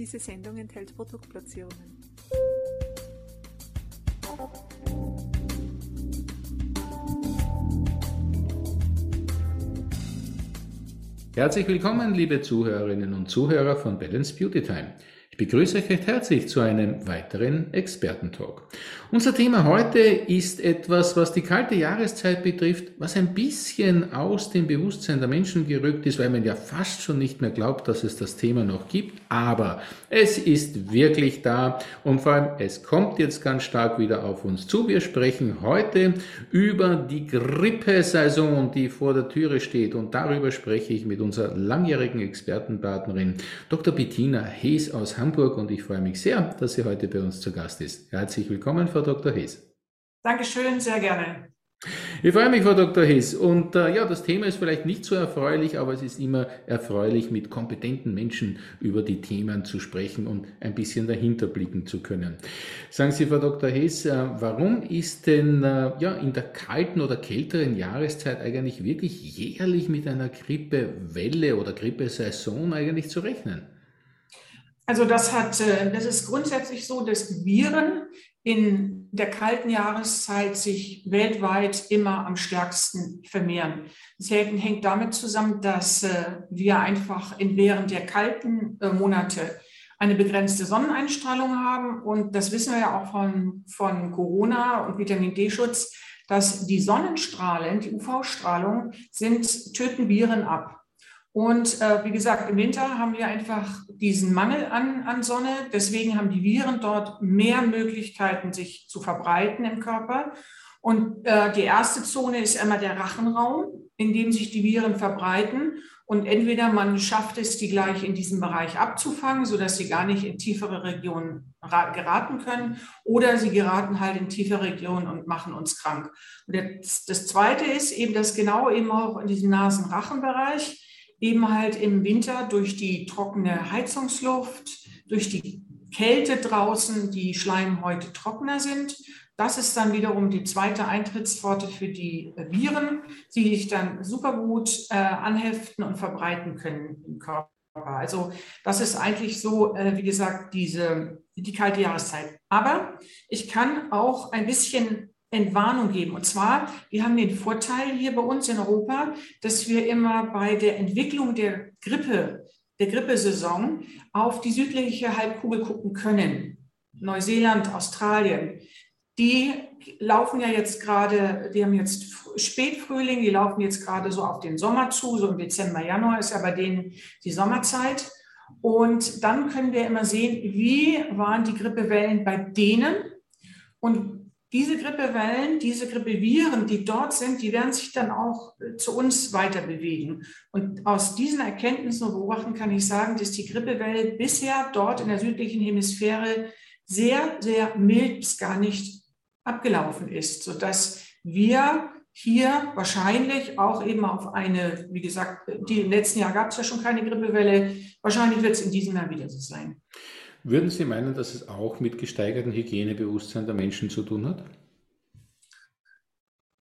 Diese Sendung enthält Produktplatzierungen. Herzlich willkommen, liebe Zuhörerinnen und Zuhörer von Balance Beauty Time begrüße euch recht herzlich zu einem weiteren Expertentalk. Unser Thema heute ist etwas, was die kalte Jahreszeit betrifft, was ein bisschen aus dem Bewusstsein der Menschen gerückt ist, weil man ja fast schon nicht mehr glaubt, dass es das Thema noch gibt. Aber es ist wirklich da und vor allem es kommt jetzt ganz stark wieder auf uns zu. Wir sprechen heute über die Grippesaison, die vor der Türe steht und darüber spreche ich mit unserer langjährigen Expertenpartnerin Dr. Bettina Hees aus Hamburg. Hamburg und ich freue mich sehr, dass sie heute bei uns zu Gast ist. Herzlich willkommen, Frau Dr. Hees. Dankeschön, sehr gerne. Ich freue mich, Frau Dr. Hess. Und äh, ja, das Thema ist vielleicht nicht so erfreulich, aber es ist immer erfreulich, mit kompetenten Menschen über die Themen zu sprechen und ein bisschen dahinter blicken zu können. Sagen Sie, Frau Dr. Hess, äh, warum ist denn äh, ja, in der kalten oder kälteren Jahreszeit eigentlich wirklich jährlich mit einer Grippewelle oder Grippesaison eigentlich zu rechnen? Also das hat, äh, das ist grundsätzlich so, dass Viren in der kalten Jahreszeit sich weltweit immer am stärksten vermehren. Das hängt damit zusammen, dass äh, wir einfach in während der kalten äh, Monate eine begrenzte Sonneneinstrahlung haben. Und das wissen wir ja auch von, von Corona und Vitamin D-Schutz, dass die Sonnenstrahlen, die UV-Strahlung, sind, töten Viren ab. Und äh, wie gesagt, im Winter haben wir einfach diesen Mangel an, an Sonne. Deswegen haben die Viren dort mehr Möglichkeiten, sich zu verbreiten im Körper. Und äh, die erste Zone ist immer der Rachenraum, in dem sich die Viren verbreiten. Und entweder man schafft es, die gleich in diesem Bereich abzufangen, sodass sie gar nicht in tiefere Regionen geraten können, oder sie geraten halt in tiefere Regionen und machen uns krank. Und das, das Zweite ist eben, dass genau eben auch in diesem Nasenrachenbereich eben halt im Winter durch die trockene Heizungsluft, durch die Kälte draußen die Schleimhäute trockener sind. Das ist dann wiederum die zweite Eintrittspforte für die Viren, die sich dann super gut äh, anheften und verbreiten können im Körper. Also das ist eigentlich so, äh, wie gesagt, diese, die kalte Jahreszeit. Aber ich kann auch ein bisschen Entwarnung geben. Und zwar, wir haben den Vorteil hier bei uns in Europa, dass wir immer bei der Entwicklung der Grippe, der Grippesaison auf die südliche Halbkugel gucken können. Neuseeland, Australien. Die laufen ja jetzt gerade, die haben jetzt Spätfrühling, die laufen jetzt gerade so auf den Sommer zu, so im Dezember, Januar ist ja bei denen die Sommerzeit. Und dann können wir immer sehen, wie waren die Grippewellen bei denen und diese Grippewellen, diese Grippeviren, die dort sind, die werden sich dann auch äh, zu uns weiter bewegen. Und aus diesen Erkenntnissen und Beobachten kann ich sagen, dass die Grippewelle bisher dort in der südlichen Hemisphäre sehr, sehr mild bis gar nicht abgelaufen ist, sodass wir hier wahrscheinlich auch eben auf eine, wie gesagt, die im letzten Jahr gab es ja schon keine Grippewelle, wahrscheinlich wird es in diesem Jahr wieder so sein. Würden Sie meinen, dass es auch mit gesteigertem Hygienebewusstsein der Menschen zu tun hat?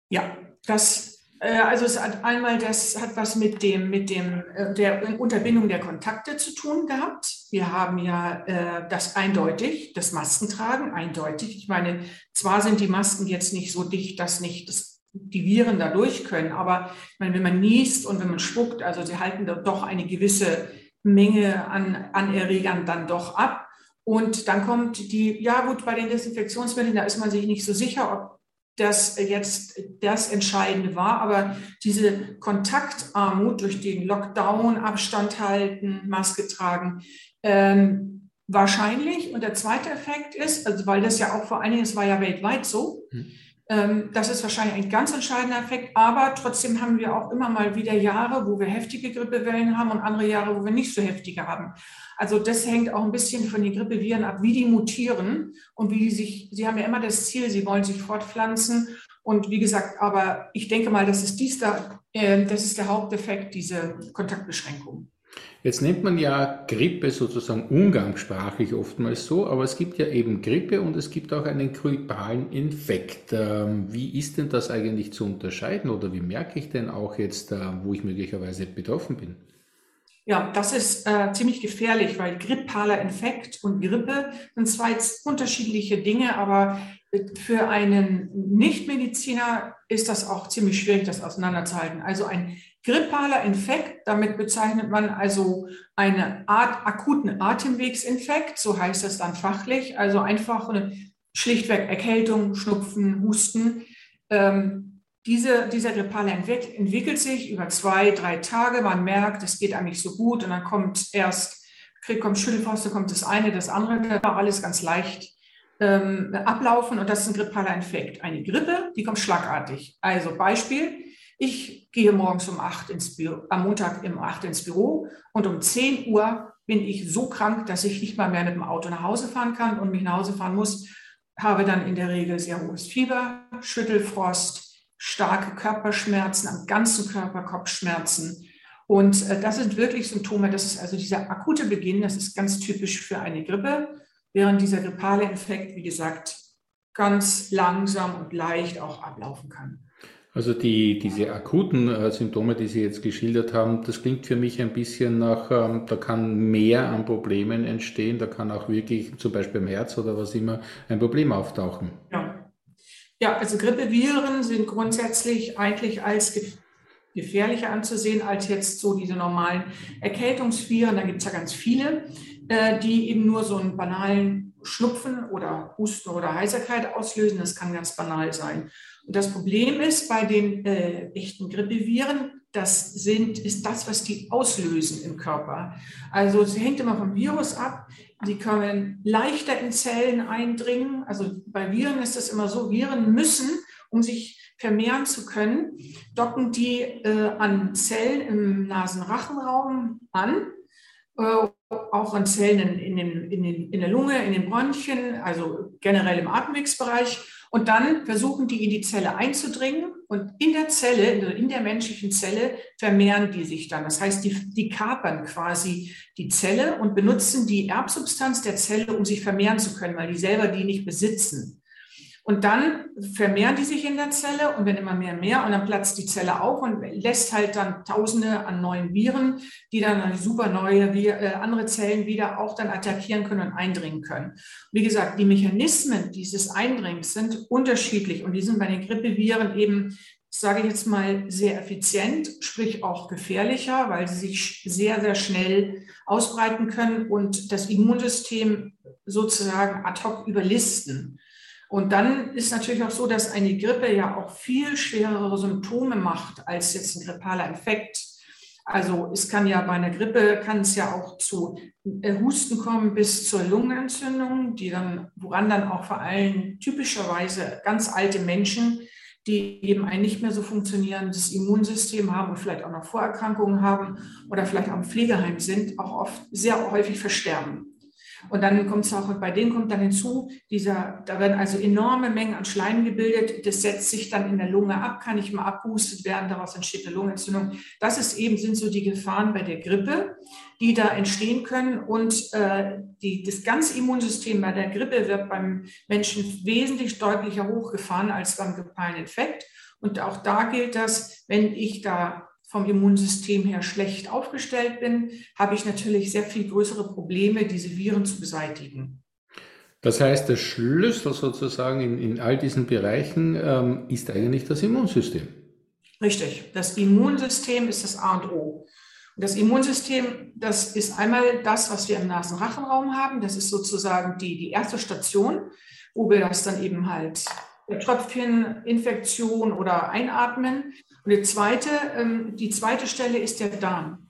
Ja, das, äh, also es hat einmal, das hat was mit dem, mit dem, äh, der Unterbindung der Kontakte zu tun gehabt. Wir haben ja äh, das eindeutig, das Maskentragen eindeutig. Ich meine, zwar sind die Masken jetzt nicht so dicht, dass nicht das, die Viren da durch können, aber ich meine, wenn man niest und wenn man spuckt, also sie halten doch eine gewisse Menge an, an Erregern dann doch ab. Und dann kommt die, ja gut, bei den Desinfektionsmitteln, da ist man sich nicht so sicher, ob das jetzt das Entscheidende war, aber diese Kontaktarmut durch den Lockdown, Abstand halten, Maske tragen, ähm, wahrscheinlich. Und der zweite Effekt ist, also weil das ja auch vor allen Dingen, es war ja weltweit so, hm. Ähm, das ist wahrscheinlich ein ganz entscheidender Effekt. Aber trotzdem haben wir auch immer mal wieder Jahre, wo wir heftige Grippewellen haben und andere Jahre, wo wir nicht so heftige haben. Also das hängt auch ein bisschen von den Grippeviren ab, wie die mutieren und wie die sich, sie haben ja immer das Ziel, sie wollen sich fortpflanzen. Und wie gesagt, aber ich denke mal, das ist dies da, äh, das ist der Haupteffekt, diese Kontaktbeschränkung. Jetzt nennt man ja Grippe sozusagen umgangssprachlich oftmals so, aber es gibt ja eben Grippe und es gibt auch einen grippalen Infekt. Ähm, wie ist denn das eigentlich zu unterscheiden oder wie merke ich denn auch jetzt, äh, wo ich möglicherweise betroffen bin? Ja, das ist äh, ziemlich gefährlich, weil grippaler Infekt und Grippe sind zwei unterschiedliche Dinge, aber für einen Nichtmediziner ist das auch ziemlich schwierig, das auseinanderzuhalten. Also ein grippaler Infekt, damit bezeichnet man also eine Art akuten Atemwegsinfekt, so heißt es dann fachlich, also einfach eine schlichtweg Erkältung, Schnupfen, Husten. Ähm, diese, dieser grippale Infekt entwickelt sich über zwei, drei Tage. Man merkt, es geht eigentlich so gut und dann kommt erst, kriegt, kommt Schüttelfrost, kommt das eine, das andere, das war alles ganz leicht ähm, ablaufen und das ist ein grippaler Infekt. Eine Grippe, die kommt schlagartig. Also Beispiel, ich gehe morgens um 8 ins Büro, am Montag um 8 ins Büro und um 10 Uhr bin ich so krank, dass ich nicht mal mehr mit dem Auto nach Hause fahren kann und mich nach Hause fahren muss, habe dann in der Regel sehr hohes Fieber, Schüttelfrost, starke Körperschmerzen am ganzen Körper, Kopfschmerzen. Und äh, das sind wirklich Symptome, das ist also dieser akute Beginn, das ist ganz typisch für eine Grippe während dieser grippale Infekt, wie gesagt, ganz langsam und leicht auch ablaufen kann. Also die, diese akuten äh, Symptome, die Sie jetzt geschildert haben, das klingt für mich ein bisschen nach, ähm, da kann mehr an Problemen entstehen, da kann auch wirklich zum Beispiel im Herz oder was immer ein Problem auftauchen. Ja, ja also Grippeviren sind grundsätzlich eigentlich als gefährlicher anzusehen als jetzt so diese normalen Erkältungsviren. Da gibt es ja ganz viele. Äh, die eben nur so einen banalen Schnupfen oder Husten oder Heiserkeit auslösen. Das kann ganz banal sein. Und das Problem ist bei den äh, echten Grippeviren, das sind, ist das, was die auslösen im Körper. Also es hängt immer vom Virus ab. Die können leichter in Zellen eindringen. Also bei Viren ist das immer so, Viren müssen, um sich vermehren zu können, docken die äh, an Zellen im Nasenrachenraum an äh, auch an Zellen in, den, in, den, in der Lunge, in den Bronchien, also generell im Atemwegsbereich. Und dann versuchen die in die Zelle einzudringen und in der Zelle, in der menschlichen Zelle, vermehren die sich dann. Das heißt, die, die kapern quasi die Zelle und benutzen die Erbsubstanz der Zelle, um sich vermehren zu können, weil die selber die nicht besitzen. Und dann vermehren die sich in der Zelle und wenn immer mehr mehr und dann platzt die Zelle auf und lässt halt dann Tausende an neuen Viren, die dann super neue äh, andere Zellen wieder auch dann attackieren können und eindringen können. Wie gesagt, die Mechanismen dieses Eindringens sind unterschiedlich und die sind bei den Grippeviren eben sage ich jetzt mal, sehr effizient, sprich auch gefährlicher, weil sie sich sehr, sehr schnell ausbreiten können und das Immunsystem sozusagen ad hoc überlisten. Und dann ist natürlich auch so, dass eine Grippe ja auch viel schwerere Symptome macht als jetzt ein grippaler Infekt. Also es kann ja bei einer Grippe, kann es ja auch zu äh, Husten kommen bis zur Lungenentzündung, die dann, woran dann auch vor allem typischerweise ganz alte Menschen, die eben ein nicht mehr so funktionierendes Immunsystem haben und vielleicht auch noch Vorerkrankungen haben oder vielleicht im Pflegeheim sind, auch oft sehr häufig versterben. Und dann kommt es auch, bei denen kommt dann hinzu, dieser, da werden also enorme Mengen an Schleim gebildet. Das setzt sich dann in der Lunge ab, kann nicht mal abhustet werden, daraus entsteht eine Lungenentzündung. Das ist eben, sind so die Gefahren bei der Grippe, die da entstehen können. Und äh, die, das ganze Immunsystem bei der Grippe wird beim Menschen wesentlich deutlicher hochgefahren als beim grippalen Infekt. Und auch da gilt das, wenn ich da vom Immunsystem her schlecht aufgestellt bin, habe ich natürlich sehr viel größere Probleme, diese Viren zu beseitigen. Das heißt, der Schlüssel sozusagen in, in all diesen Bereichen ähm, ist eigentlich das Immunsystem. Richtig. Das Immunsystem ist das A und O. Und das Immunsystem, das ist einmal das, was wir im Nasenrachenraum haben. Das ist sozusagen die, die erste Station, wo wir das dann eben halt Tröpfchen, Infektion oder Einatmen. Und die zweite, ähm, die zweite Stelle ist der Darm.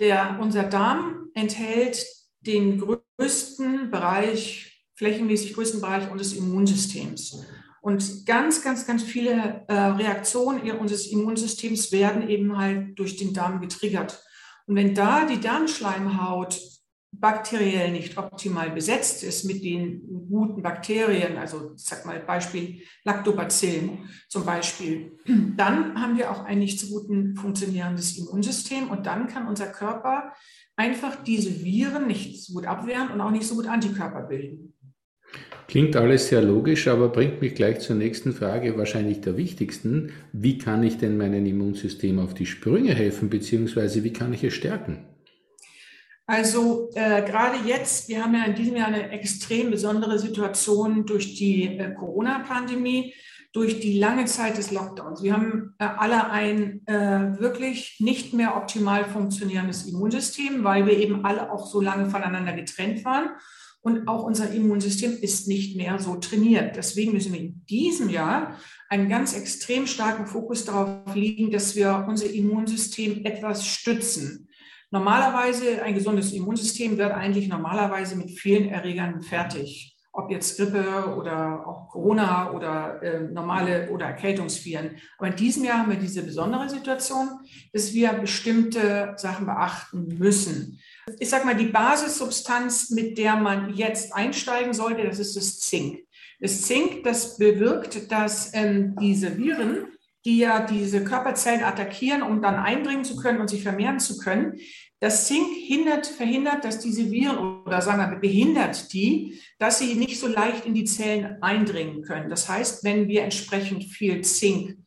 Der, unser Darm enthält den größten Bereich, flächenmäßig größten Bereich unseres Immunsystems. Und ganz, ganz, ganz viele äh, Reaktionen unseres Immunsystems werden eben halt durch den Darm getriggert. Und wenn da die Darmschleimhaut bakteriell nicht optimal besetzt ist mit den guten Bakterien, also ich sag mal Beispiel Lactobacillen zum Beispiel, dann haben wir auch ein nicht so gut funktionierendes Immunsystem und dann kann unser Körper einfach diese Viren nicht so gut abwehren und auch nicht so gut Antikörper bilden. Klingt alles sehr logisch, aber bringt mich gleich zur nächsten Frage, wahrscheinlich der wichtigsten. Wie kann ich denn meinem Immunsystem auf die Sprünge helfen, beziehungsweise wie kann ich es stärken? Also äh, gerade jetzt, wir haben ja in diesem Jahr eine extrem besondere Situation durch die äh, Corona-Pandemie, durch die lange Zeit des Lockdowns. Wir haben äh, alle ein äh, wirklich nicht mehr optimal funktionierendes Immunsystem, weil wir eben alle auch so lange voneinander getrennt waren. Und auch unser Immunsystem ist nicht mehr so trainiert. Deswegen müssen wir in diesem Jahr einen ganz extrem starken Fokus darauf legen, dass wir unser Immunsystem etwas stützen. Normalerweise, ein gesundes Immunsystem wird eigentlich normalerweise mit vielen Erregern fertig. Ob jetzt Grippe oder auch Corona oder äh, normale oder Erkältungsviren. Aber in diesem Jahr haben wir diese besondere Situation, dass wir bestimmte Sachen beachten müssen ich sage mal, die Basissubstanz, mit der man jetzt einsteigen sollte, das ist das Zink. Das Zink, das bewirkt, dass ähm, diese Viren, die ja diese Körperzellen attackieren, um dann eindringen zu können und sich vermehren zu können, das Zink hindert, verhindert, dass diese Viren oder sagen wir behindert die, dass sie nicht so leicht in die Zellen eindringen können. Das heißt, wenn wir entsprechend viel Zink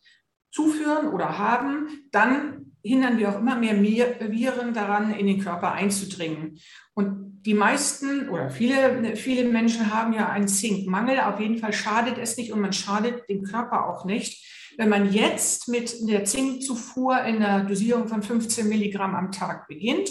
zuführen oder haben, dann hindern wir auch immer mehr Viren daran, in den Körper einzudringen. Und die meisten oder viele, viele Menschen haben ja einen Zinkmangel. Auf jeden Fall schadet es nicht und man schadet dem Körper auch nicht. Wenn man jetzt mit der Zinkzufuhr in der Dosierung von 15 Milligramm am Tag beginnt,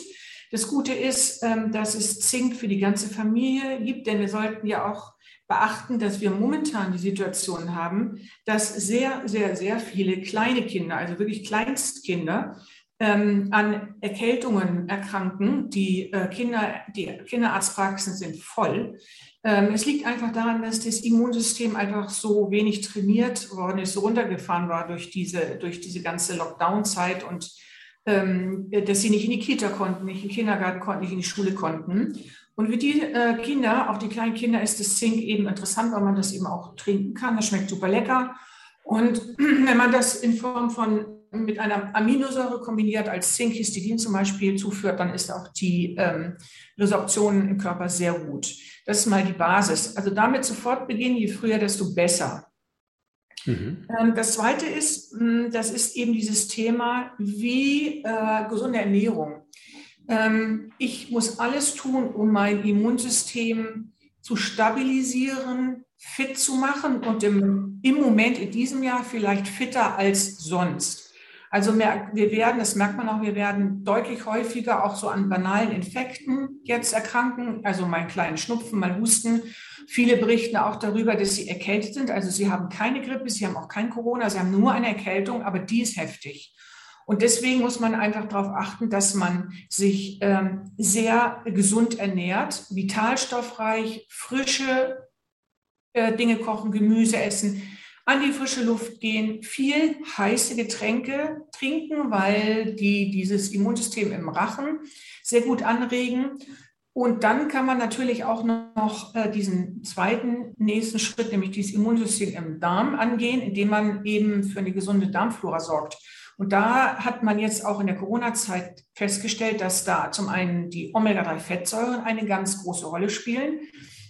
das Gute ist, ähm, dass es Zink für die ganze Familie gibt, denn wir sollten ja auch beachten, dass wir momentan die Situation haben, dass sehr, sehr, sehr viele kleine Kinder, also wirklich Kleinstkinder, ähm, an Erkältungen erkranken. Die, äh, Kinder, die Kinderarztpraxen sind voll. Ähm, es liegt einfach daran, dass das Immunsystem einfach so wenig trainiert worden ist, so runtergefahren war durch diese, durch diese ganze Lockdown-Zeit und ähm, dass sie nicht in die Kita konnten, nicht in den Kindergarten konnten, nicht in die Schule konnten. Und für die äh, Kinder, auch die kleinen Kinder, ist das Zink eben interessant, weil man das eben auch trinken kann. Das schmeckt super lecker. Und wenn man das in Form von mit einer Aminosäure kombiniert, als Zinkhistidin zum Beispiel zuführt, dann ist auch die ähm, Resorption im Körper sehr gut. Das ist mal die Basis. Also damit sofort beginnen, je früher, desto besser. Mhm. Ähm, das Zweite ist, hm, das ist eben dieses Thema, wie äh, gesunde Ernährung. Ähm, ich muss alles tun, um mein Immunsystem zu stabilisieren, fit zu machen und im, im Moment in diesem Jahr vielleicht fitter als sonst. Also wir werden, das merkt man auch, wir werden deutlich häufiger auch so an banalen Infekten jetzt erkranken, also mal einen kleinen Schnupfen, mal Husten. Viele berichten auch darüber, dass sie erkältet sind. Also sie haben keine Grippe, sie haben auch kein Corona, sie haben nur eine Erkältung, aber die ist heftig. Und deswegen muss man einfach darauf achten, dass man sich ähm, sehr gesund ernährt, vitalstoffreich, frische äh, Dinge kochen, Gemüse essen, an die frische Luft gehen, viel heiße Getränke trinken, weil die dieses Immunsystem im Rachen sehr gut anregen. Und dann kann man natürlich auch noch äh, diesen zweiten nächsten Schritt, nämlich dieses Immunsystem im Darm angehen, indem man eben für eine gesunde Darmflora sorgt. Und da hat man jetzt auch in der Corona-Zeit festgestellt, dass da zum einen die Omega-3-Fettsäuren eine ganz große Rolle spielen.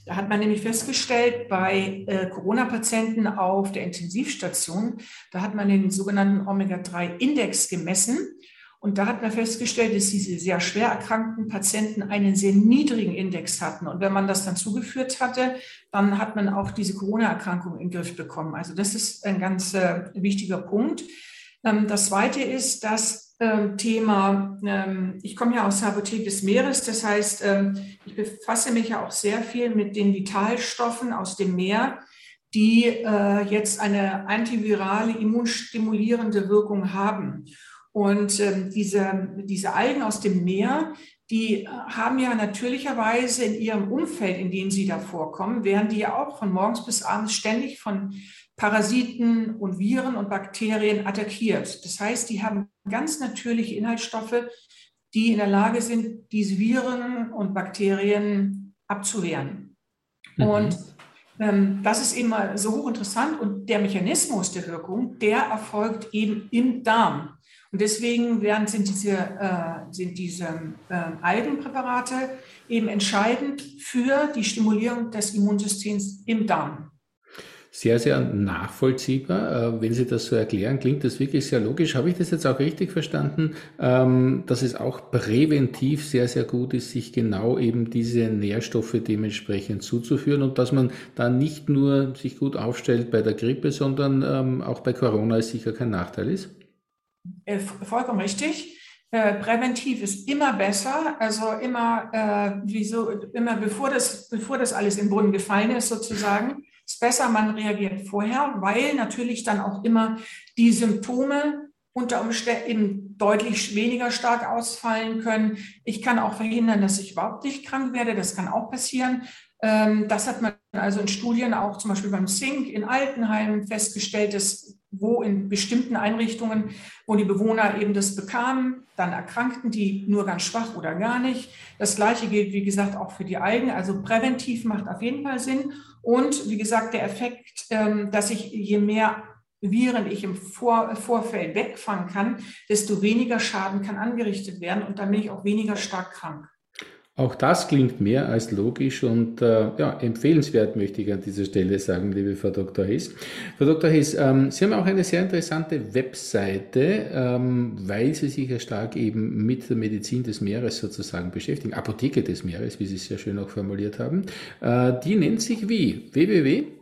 Da hat man nämlich festgestellt, bei äh, Corona-Patienten auf der Intensivstation, da hat man den sogenannten Omega-3-Index gemessen. Und da hat man festgestellt, dass diese sehr schwer erkrankten Patienten einen sehr niedrigen Index hatten. Und wenn man das dann zugeführt hatte, dann hat man auch diese Corona-Erkrankung in den Griff bekommen. Also das ist ein ganz äh, wichtiger Punkt. Ähm, das Zweite ist das ähm, Thema, ähm, ich komme ja aus der Apotheke des Meeres, das heißt, ich befasse mich ja auch sehr viel mit den Vitalstoffen aus dem Meer, die äh, jetzt eine antivirale, immunstimulierende Wirkung haben. Und diese, diese Algen aus dem Meer, die äh, haben ja natürlicherweise in ihrem Umfeld, in dem sie da vorkommen, werden die ja auch von morgens bis abends ständig von Parasiten und Viren und Bakterien attackiert. Das heißt, die haben ganz natürliche Inhaltsstoffe, die in der Lage sind, diese Viren und Bakterien abzuwehren. Mhm. Und ähm, das ist eben mal so hochinteressant und der Mechanismus der Wirkung, der erfolgt eben im Darm. Und deswegen werden, sind diese, äh, sind diese äh, Algenpräparate eben entscheidend für die Stimulierung des Immunsystems im Darm. sehr, sehr nachvollziehbar. Äh, wenn Sie das so erklären, klingt das wirklich sehr logisch. Habe ich das jetzt auch richtig verstanden, ähm, dass es auch präventiv sehr, sehr gut ist, sich genau eben diese Nährstoffe dementsprechend zuzuführen und dass man da nicht nur sich gut aufstellt bei der Grippe, sondern ähm, auch bei Corona es sicher kein Nachteil ist? Äh, vollkommen richtig. Äh, präventiv ist immer besser, also immer, äh, wieso, immer bevor das, bevor das alles im Boden gefallen ist, sozusagen ist besser, man reagiert vorher, weil natürlich dann auch immer die Symptome unter Umständen deutlich weniger stark ausfallen können. Ich kann auch verhindern, dass ich überhaupt nicht krank werde. Das kann auch passieren. Ähm, das hat man also in Studien auch zum Beispiel beim Zink in Altenheimen festgestellt, dass wo in bestimmten Einrichtungen, wo die Bewohner eben das bekamen, dann erkrankten die nur ganz schwach oder gar nicht. Das Gleiche gilt, wie gesagt, auch für die Algen. Also präventiv macht auf jeden Fall Sinn. Und wie gesagt, der Effekt, ähm, dass ich je mehr Viren ich im Vor Vorfeld wegfangen kann, desto weniger Schaden kann angerichtet werden und dann bin ich auch weniger stark krank. Auch das klingt mehr als logisch und äh, ja, empfehlenswert, möchte ich an dieser Stelle sagen, liebe Frau Dr. Hess. Frau Dr. Hess, ähm, Sie haben auch eine sehr interessante Webseite, ähm, weil Sie sich ja stark eben mit der Medizin des Meeres sozusagen beschäftigen. Apotheke des Meeres, wie Sie es sehr schön auch formuliert haben. Äh, die nennt sich wie? www?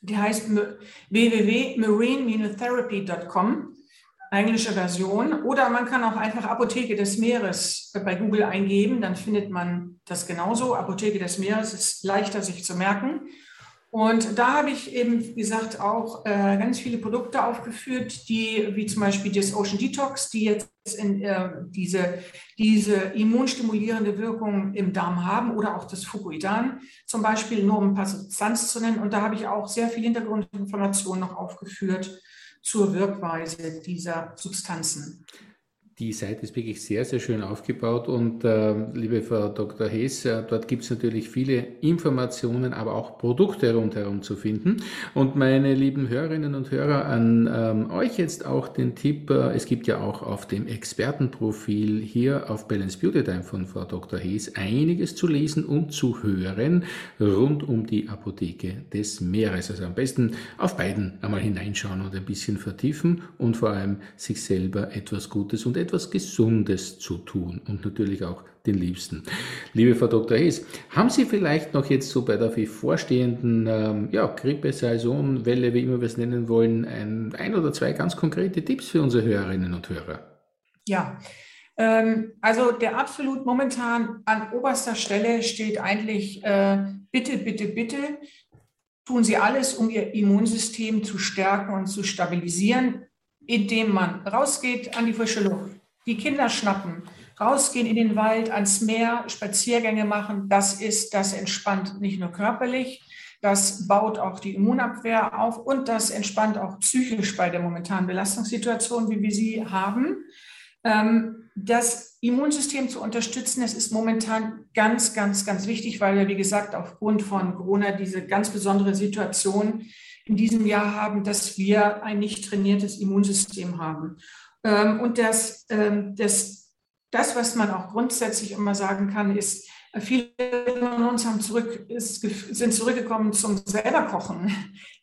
Die heißt www.marine-therapy.com englische Version. Oder man kann auch einfach Apotheke des Meeres bei Google eingeben, dann findet man das genauso. Apotheke des Meeres ist leichter sich zu merken. Und da habe ich eben, wie gesagt, auch äh, ganz viele Produkte aufgeführt, die, wie zum Beispiel das Ocean Detox, die jetzt in, äh, diese, diese immunstimulierende Wirkung im Darm haben oder auch das Fukuidan zum Beispiel, nur um ein paar Substanzen zu nennen. Und da habe ich auch sehr viel Hintergrundinformationen noch aufgeführt zur Wirkweise dieser Substanzen. Die Seite ist wirklich sehr, sehr schön aufgebaut und äh, liebe Frau Dr. Hess, äh, dort gibt es natürlich viele Informationen, aber auch Produkte rundherum zu finden. Und meine lieben Hörerinnen und Hörer, an ähm, euch jetzt auch den Tipp, äh, es gibt ja auch auf dem Expertenprofil hier auf Balance Beauty Time von Frau Dr. Hess einiges zu lesen und zu hören rund um die Apotheke des Meeres. Also am besten auf beiden einmal hineinschauen und ein bisschen vertiefen und vor allem sich selber etwas Gutes und etwas etwas Gesundes zu tun und natürlich auch den Liebsten. Liebe Frau Dr. Hess, haben Sie vielleicht noch jetzt so bei der vorstehenden ähm, ja, Grippesaison, Welle, wie immer wir es nennen wollen, ein, ein oder zwei ganz konkrete Tipps für unsere Hörerinnen und Hörer? Ja, ähm, also der absolut momentan an oberster Stelle steht eigentlich, äh, bitte, bitte, bitte, tun Sie alles, um Ihr Immunsystem zu stärken und zu stabilisieren, indem man rausgeht an die frische Luft, die Kinder schnappen, rausgehen in den Wald, ans Meer, Spaziergänge machen, das ist, das entspannt nicht nur körperlich, das baut auch die Immunabwehr auf und das entspannt auch psychisch bei der momentanen Belastungssituation, wie wir sie haben. Ähm, das Immunsystem zu unterstützen, das ist momentan ganz, ganz, ganz wichtig, weil wir, wie gesagt, aufgrund von Corona diese ganz besondere Situation in diesem Jahr haben, dass wir ein nicht trainiertes Immunsystem haben. Ähm, und das, ähm, das, das, was man auch grundsätzlich immer sagen kann, ist, viele von uns haben zurück, ist, sind zurückgekommen zum selber Kochen.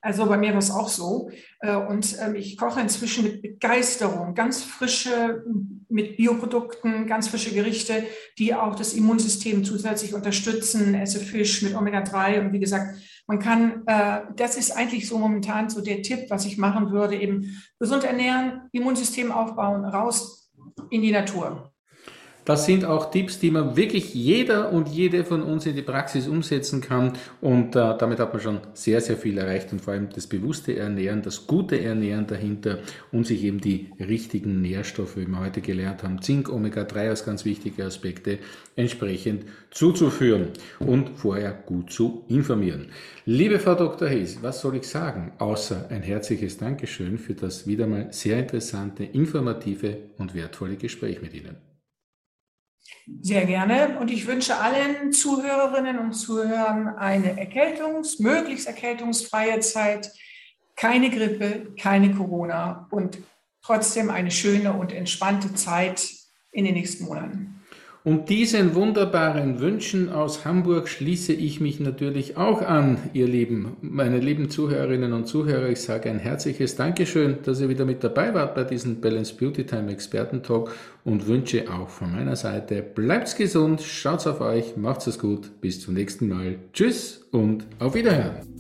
Also bei mir war es auch so. Äh, und ähm, ich koche inzwischen mit Begeisterung, ganz frische, mit Bioprodukten, ganz frische Gerichte, die auch das Immunsystem zusätzlich unterstützen. Esse Fisch mit Omega-3 und wie gesagt, man kann, äh, das ist eigentlich so momentan so der Tipp, was ich machen würde, eben gesund ernähren, Immunsystem aufbauen, raus in die Natur. Das sind auch Tipps, die man wirklich jeder und jede von uns in die Praxis umsetzen kann. Und äh, damit hat man schon sehr, sehr viel erreicht und vor allem das bewusste Ernähren, das gute Ernähren dahinter und sich eben die richtigen Nährstoffe, wie wir heute gelernt haben, Zink, Omega-3 als ganz wichtige Aspekte, entsprechend zuzuführen und vorher gut zu informieren. Liebe Frau Dr. Hayes, was soll ich sagen, außer ein herzliches Dankeschön für das wieder mal sehr interessante, informative und wertvolle Gespräch mit Ihnen. Sehr gerne. Und ich wünsche allen Zuhörerinnen und Zuhörern eine Erkältungs-, möglichst erkältungsfreie Zeit, keine Grippe, keine Corona und trotzdem eine schöne und entspannte Zeit in den nächsten Monaten. Und diesen wunderbaren Wünschen aus Hamburg schließe ich mich natürlich auch an, ihr Lieben, meine lieben Zuhörerinnen und Zuhörer. Ich sage ein herzliches Dankeschön, dass ihr wieder mit dabei wart bei diesem Balance Beauty Time Experten-Talk und wünsche auch von meiner Seite, bleibt's gesund, schaut's auf euch, macht's es gut, bis zum nächsten Mal. Tschüss und auf Wiederhören.